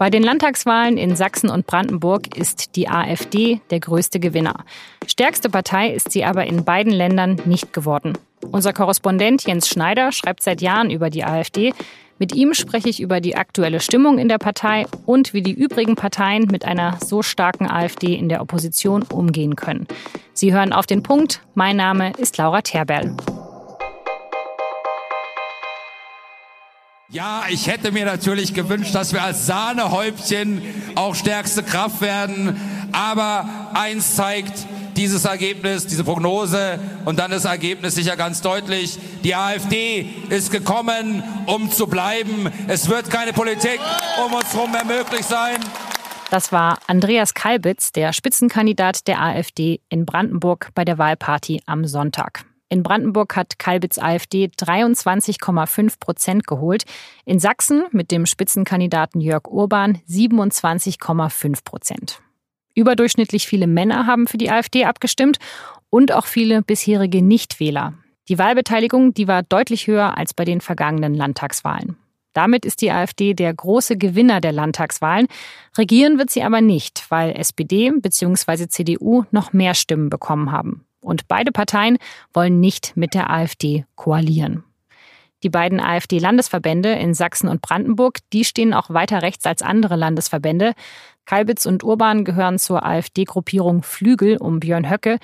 Bei den Landtagswahlen in Sachsen und Brandenburg ist die AfD der größte Gewinner. Stärkste Partei ist sie aber in beiden Ländern nicht geworden. Unser Korrespondent Jens Schneider schreibt seit Jahren über die AfD. Mit ihm spreche ich über die aktuelle Stimmung in der Partei und wie die übrigen Parteien mit einer so starken AfD in der Opposition umgehen können. Sie hören auf den Punkt. Mein Name ist Laura Terberl. Ja, ich hätte mir natürlich gewünscht, dass wir als Sahnehäubchen auch stärkste Kraft werden. Aber eins zeigt dieses Ergebnis, diese Prognose und dann das Ergebnis sicher ganz deutlich. Die AfD ist gekommen, um zu bleiben. Es wird keine Politik um uns herum mehr möglich sein. Das war Andreas Kalbitz, der Spitzenkandidat der AfD in Brandenburg bei der Wahlparty am Sonntag. In Brandenburg hat Kalbitz AfD 23,5 Prozent geholt. In Sachsen mit dem Spitzenkandidaten Jörg Urban 27,5 Prozent. Überdurchschnittlich viele Männer haben für die AfD abgestimmt und auch viele bisherige Nichtwähler. Die Wahlbeteiligung, die war deutlich höher als bei den vergangenen Landtagswahlen. Damit ist die AfD der große Gewinner der Landtagswahlen. Regieren wird sie aber nicht, weil SPD bzw. CDU noch mehr Stimmen bekommen haben. Und beide Parteien wollen nicht mit der AfD koalieren. Die beiden AfD-Landesverbände in Sachsen und Brandenburg, die stehen auch weiter rechts als andere Landesverbände. Kalbitz und Urban gehören zur AfD-Gruppierung Flügel um Björn Höcke,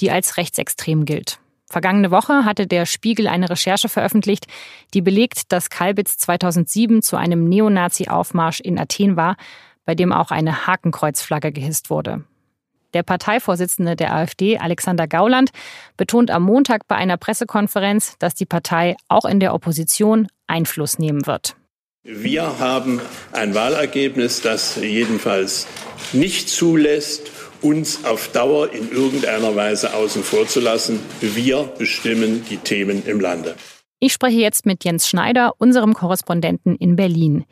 die als rechtsextrem gilt. Vergangene Woche hatte der Spiegel eine Recherche veröffentlicht, die belegt, dass Kalbitz 2007 zu einem Neonazi-Aufmarsch in Athen war, bei dem auch eine Hakenkreuzflagge gehisst wurde. Der Parteivorsitzende der AfD, Alexander Gauland, betont am Montag bei einer Pressekonferenz, dass die Partei auch in der Opposition Einfluss nehmen wird. Wir haben ein Wahlergebnis, das jedenfalls nicht zulässt, uns auf Dauer in irgendeiner Weise außen vor zu lassen. Wir bestimmen die Themen im Lande. Ich spreche jetzt mit Jens Schneider, unserem Korrespondenten in Berlin.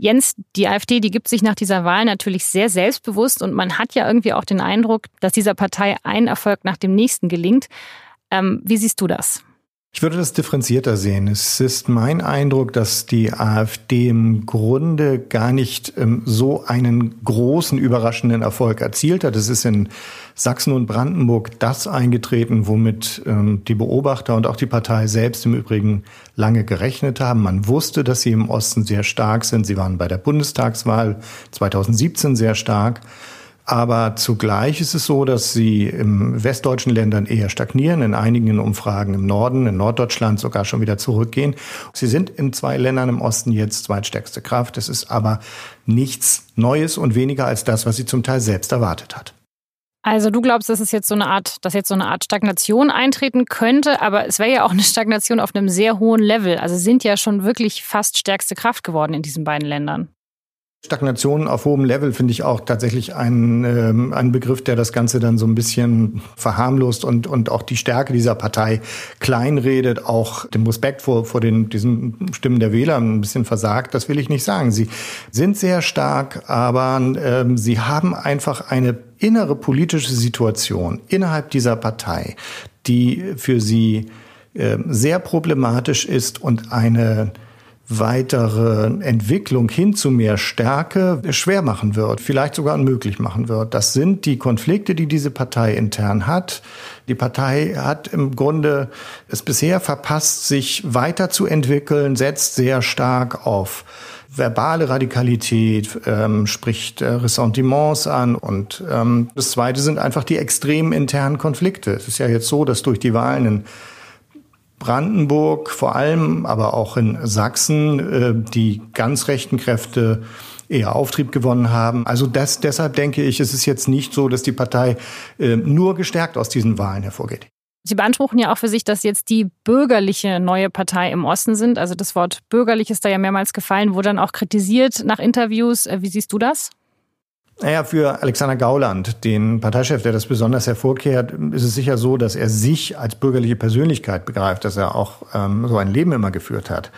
Jens, die AfD, die gibt sich nach dieser Wahl natürlich sehr selbstbewusst und man hat ja irgendwie auch den Eindruck, dass dieser Partei ein Erfolg nach dem nächsten gelingt. Ähm, wie siehst du das? Ich würde das differenzierter sehen. Es ist mein Eindruck, dass die AfD im Grunde gar nicht ähm, so einen großen, überraschenden Erfolg erzielt hat. Es ist in Sachsen und Brandenburg das eingetreten, womit ähm, die Beobachter und auch die Partei selbst im Übrigen lange gerechnet haben. Man wusste, dass sie im Osten sehr stark sind. Sie waren bei der Bundestagswahl 2017 sehr stark. Aber zugleich ist es so, dass sie im westdeutschen Ländern eher stagnieren, in einigen Umfragen im Norden, in Norddeutschland sogar schon wieder zurückgehen. Sie sind in zwei Ländern im Osten jetzt zweitstärkste Kraft. Es ist aber nichts Neues und weniger als das, was sie zum Teil selbst erwartet hat. Also du glaubst, dass es jetzt so eine Art, dass jetzt so eine Art Stagnation eintreten könnte, aber es wäre ja auch eine Stagnation auf einem sehr hohen Level. Also sind ja schon wirklich fast stärkste Kraft geworden in diesen beiden Ländern. Stagnation auf hohem Level finde ich auch tatsächlich ein, ähm, ein Begriff, der das Ganze dann so ein bisschen verharmlost und, und auch die Stärke dieser Partei kleinredet, auch dem Respekt vor, vor den, diesen Stimmen der Wähler ein bisschen versagt. Das will ich nicht sagen. Sie sind sehr stark, aber ähm, sie haben einfach eine innere politische Situation innerhalb dieser Partei, die für sie äh, sehr problematisch ist und eine weitere Entwicklung hin zu mehr Stärke schwer machen wird, vielleicht sogar unmöglich machen wird. Das sind die Konflikte, die diese Partei intern hat. Die Partei hat im Grunde es bisher verpasst, sich weiterzuentwickeln, setzt sehr stark auf verbale Radikalität, ähm, spricht äh, Ressentiments an. Und ähm, das Zweite sind einfach die extremen internen Konflikte. Es ist ja jetzt so, dass durch die Wahlen in Brandenburg vor allem, aber auch in Sachsen äh, die ganz rechten Kräfte eher Auftrieb gewonnen haben. Also das, deshalb denke ich, es ist jetzt nicht so, dass die Partei äh, nur gestärkt aus diesen Wahlen hervorgeht. Sie beanspruchen ja auch für sich, dass jetzt die bürgerliche neue Partei im Osten sind. Also das Wort bürgerlich ist da ja mehrmals gefallen, wurde dann auch kritisiert nach Interviews. Äh, wie siehst du das? Naja, für Alexander Gauland, den Parteichef, der das besonders hervorkehrt, ist es sicher so, dass er sich als bürgerliche Persönlichkeit begreift, dass er auch ähm, so ein Leben immer geführt hat.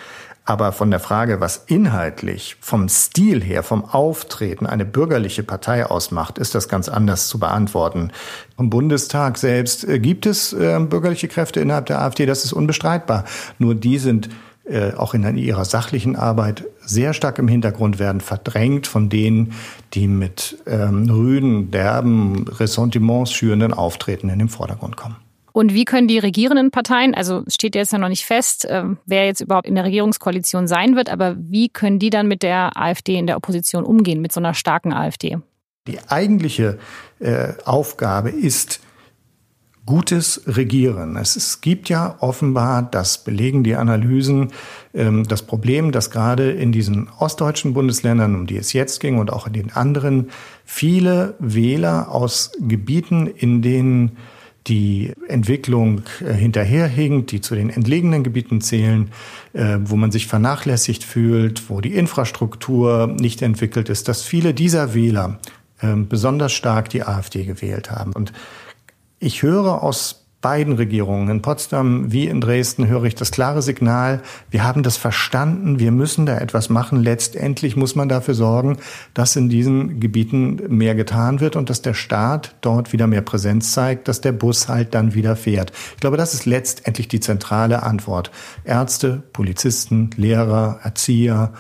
Aber von der Frage, was inhaltlich vom Stil her, vom Auftreten eine bürgerliche Partei ausmacht, ist das ganz anders zu beantworten. Im Bundestag selbst äh, gibt es äh, bürgerliche Kräfte innerhalb der AfD, das ist unbestreitbar. Nur die sind äh, auch in ihrer sachlichen Arbeit sehr stark im Hintergrund werden, verdrängt von denen, die mit ähm, rüden, derben, Ressentiments schürenden Auftreten in den Vordergrund kommen. Und wie können die regierenden Parteien, also steht jetzt ja noch nicht fest, äh, wer jetzt überhaupt in der Regierungskoalition sein wird, aber wie können die dann mit der AfD in der Opposition umgehen, mit so einer starken AfD? Die eigentliche äh, Aufgabe ist, gutes Regieren. Es, gibt ja offenbar, das belegen die Analysen, ähm, das Problem, dass gerade in diesen ostdeutschen Bundesländern, um die es jetzt ging und auch in den anderen, viele Wähler aus Gebieten, in denen die Entwicklung äh, hinterherhinkt, die zu den entlegenen Gebieten zählen, äh, wo man sich vernachlässigt fühlt, wo die Infrastruktur nicht entwickelt ist, dass viele dieser Wähler äh, besonders stark die AfD gewählt haben. Und ich höre aus beiden Regierungen, in Potsdam wie in Dresden, höre ich das klare Signal, wir haben das verstanden, wir müssen da etwas machen. Letztendlich muss man dafür sorgen, dass in diesen Gebieten mehr getan wird und dass der Staat dort wieder mehr Präsenz zeigt, dass der Bus halt dann wieder fährt. Ich glaube, das ist letztendlich die zentrale Antwort. Ärzte, Polizisten, Lehrer, Erzieher,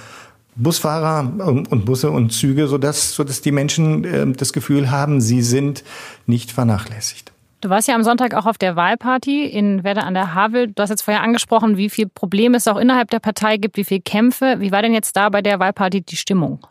Busfahrer und Busse und Züge, sodass, sodass die Menschen äh, das Gefühl haben, sie sind nicht vernachlässigt. Du warst ja am Sonntag auch auf der Wahlparty in Werder an der Havel. Du hast jetzt vorher angesprochen, wie viel Probleme es auch innerhalb der Partei gibt, wie viel Kämpfe. Wie war denn jetzt da bei der Wahlparty die Stimmung?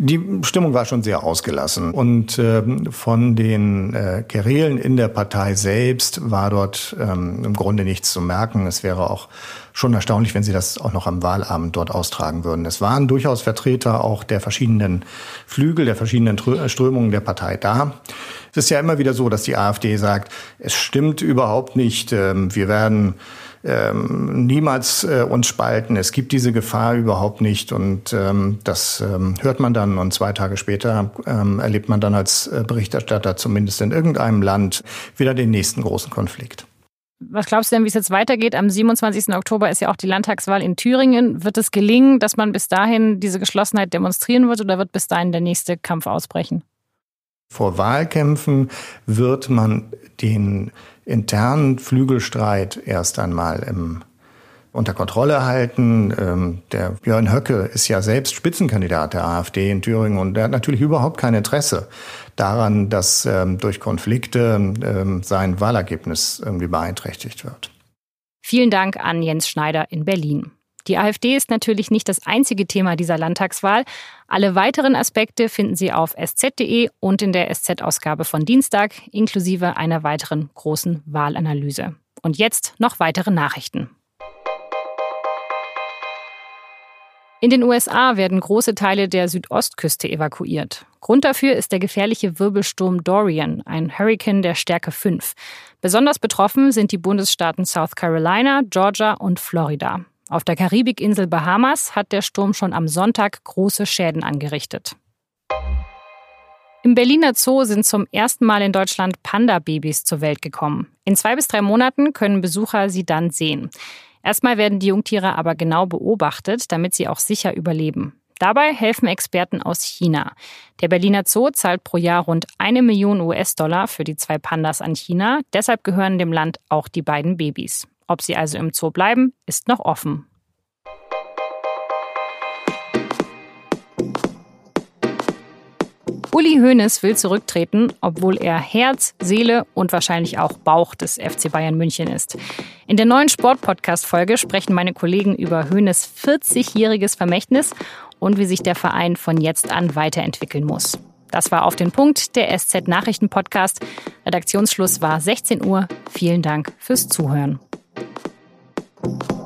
Die Stimmung war schon sehr ausgelassen und ähm, von den äh, Querelen in der Partei selbst war dort ähm, im Grunde nichts zu merken. Es wäre auch schon erstaunlich, wenn sie das auch noch am Wahlabend dort austragen würden. Es waren durchaus Vertreter auch der verschiedenen Flügel, der verschiedenen Strömungen der Partei da. Es ist ja immer wieder so, dass die AfD sagt, es stimmt überhaupt nicht, ähm, wir werden ähm, niemals äh, uns spalten. Es gibt diese Gefahr überhaupt nicht. Und ähm, das ähm, hört man dann und zwei Tage später ähm, erlebt man dann als äh, Berichterstatter zumindest in irgendeinem Land wieder den nächsten großen Konflikt. Was glaubst du denn, wie es jetzt weitergeht? Am 27. Oktober ist ja auch die Landtagswahl in Thüringen. Wird es gelingen, dass man bis dahin diese Geschlossenheit demonstrieren wird oder wird bis dahin der nächste Kampf ausbrechen? Vor Wahlkämpfen wird man den internen Flügelstreit erst einmal im, unter Kontrolle halten. Ähm, der Björn Höcke ist ja selbst Spitzenkandidat der AfD in Thüringen und der hat natürlich überhaupt kein Interesse daran, dass ähm, durch Konflikte ähm, sein Wahlergebnis irgendwie beeinträchtigt wird. Vielen Dank an Jens Schneider in Berlin. Die AfD ist natürlich nicht das einzige Thema dieser Landtagswahl. Alle weiteren Aspekte finden Sie auf sz.de und in der SZ-Ausgabe von Dienstag, inklusive einer weiteren großen Wahlanalyse. Und jetzt noch weitere Nachrichten. In den USA werden große Teile der Südostküste evakuiert. Grund dafür ist der gefährliche Wirbelsturm Dorian, ein Hurrikan der Stärke 5. Besonders betroffen sind die Bundesstaaten South Carolina, Georgia und Florida. Auf der Karibikinsel Bahamas hat der Sturm schon am Sonntag große Schäden angerichtet. Im Berliner Zoo sind zum ersten Mal in Deutschland Panda-Babys zur Welt gekommen. In zwei bis drei Monaten können Besucher sie dann sehen. Erstmal werden die Jungtiere aber genau beobachtet, damit sie auch sicher überleben. Dabei helfen Experten aus China. Der Berliner Zoo zahlt pro Jahr rund eine Million US-Dollar für die zwei Pandas an China. Deshalb gehören dem Land auch die beiden Babys. Ob sie also im Zoo bleiben, ist noch offen. Uli Hoeneß will zurücktreten, obwohl er Herz, Seele und wahrscheinlich auch Bauch des FC Bayern München ist. In der neuen Sport-Podcast-Folge sprechen meine Kollegen über Hoeneß 40-jähriges Vermächtnis und wie sich der Verein von jetzt an weiterentwickeln muss. Das war auf den Punkt der SZ Nachrichten Podcast. Redaktionsschluss war 16 Uhr. Vielen Dank fürs Zuhören. Thank you.